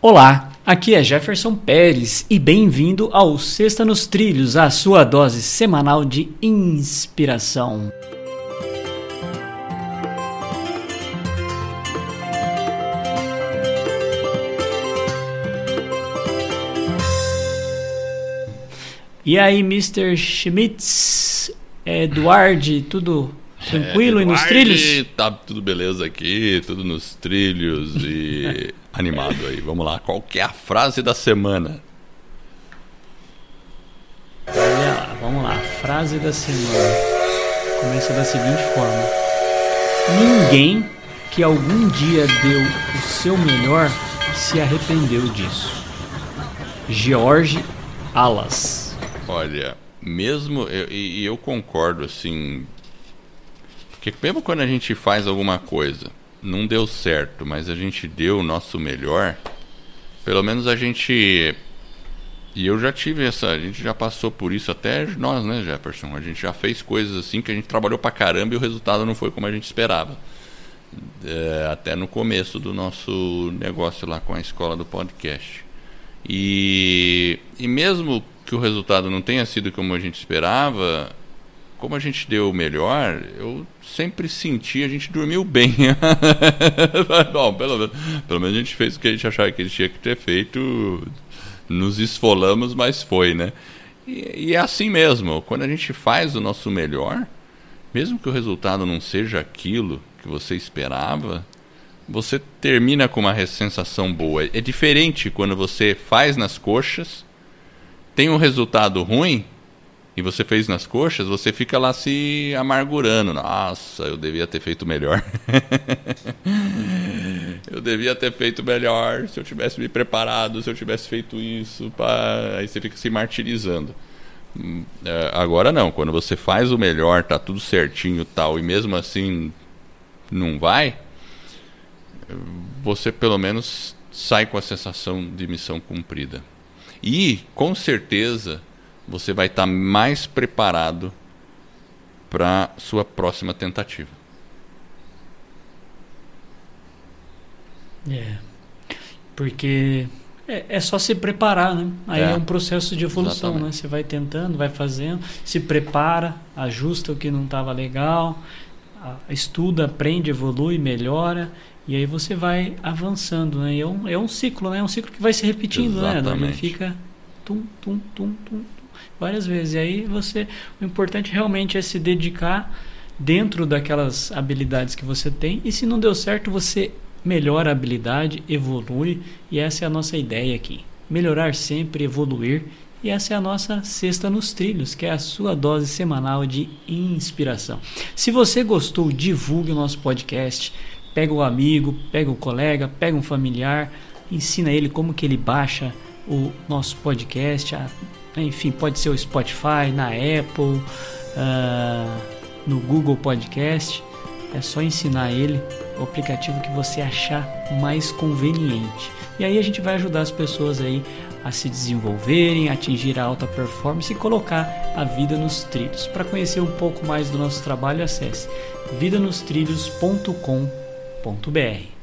Olá, aqui é Jefferson Pérez e bem-vindo ao Sexta nos Trilhos, a sua dose semanal de inspiração. E aí, Mr. Schmitz, Eduard, tudo tranquilo é, e nos trilhos? Tá tudo beleza aqui, tudo nos trilhos e animado aí. Vamos lá, qual que é a frase da semana? Olha lá, vamos lá, frase da semana. Começa da seguinte forma: Ninguém que algum dia deu o seu melhor se arrependeu disso. George Alas. Olha, mesmo e eu, eu concordo assim, porque mesmo quando a gente faz alguma coisa não deu certo, mas a gente deu o nosso melhor, pelo menos a gente. E eu já tive essa. A gente já passou por isso, até nós, né, Jefferson? A gente já fez coisas assim que a gente trabalhou pra caramba e o resultado não foi como a gente esperava. É, até no começo do nosso negócio lá com a escola do podcast. E, e mesmo que o resultado não tenha sido como a gente esperava, como a gente deu o melhor, eu sempre senti, a gente dormiu bem. Bom, pelo, menos, pelo menos a gente fez o que a gente achava que a gente tinha que ter feito. Nos esfolamos, mas foi, né? E, e é assim mesmo. Quando a gente faz o nosso melhor, mesmo que o resultado não seja aquilo que você esperava, você termina com uma sensação boa. É diferente quando você faz nas coxas, tem um resultado ruim e você fez nas coxas, você fica lá se amargurando. Nossa, eu devia ter feito melhor. eu devia ter feito melhor se eu tivesse me preparado, se eu tivesse feito isso. Pá. Aí você fica se martirizando. Hum, é, agora não, quando você faz o melhor, tá tudo certinho tal, e mesmo assim não vai, você pelo menos sai com a sensação de missão cumprida. E, com certeza, você vai estar tá mais preparado para sua próxima tentativa. É. Porque é, é, só se preparar, né? Aí é, é um processo de evolução, Exatamente. né? Você vai tentando, vai fazendo, se prepara, ajusta o que não estava legal, estuda, aprende, evolui, melhora e aí você vai avançando, né? E é um, é um ciclo, né? É um ciclo que vai se repetindo, né? Exatamente. né? Ele fica tum, tum, tum, tum, várias vezes. E aí você, o importante realmente é se dedicar dentro daquelas habilidades que você tem. E se não deu certo, você melhora a habilidade, evolui. E essa é a nossa ideia aqui. Melhorar sempre, evoluir. E essa é a nossa Sexta nos Trilhos, que é a sua dose semanal de inspiração. Se você gostou, divulgue o nosso podcast. Pega o amigo, pega o colega, pega um familiar, ensina ele como que ele baixa o nosso podcast, a enfim, pode ser o Spotify, na Apple, uh, no Google Podcast. É só ensinar ele o aplicativo que você achar mais conveniente. E aí a gente vai ajudar as pessoas aí a se desenvolverem, atingir a alta performance e colocar a vida nos trilhos. Para conhecer um pouco mais do nosso trabalho, acesse vidanostrilhos.com.br.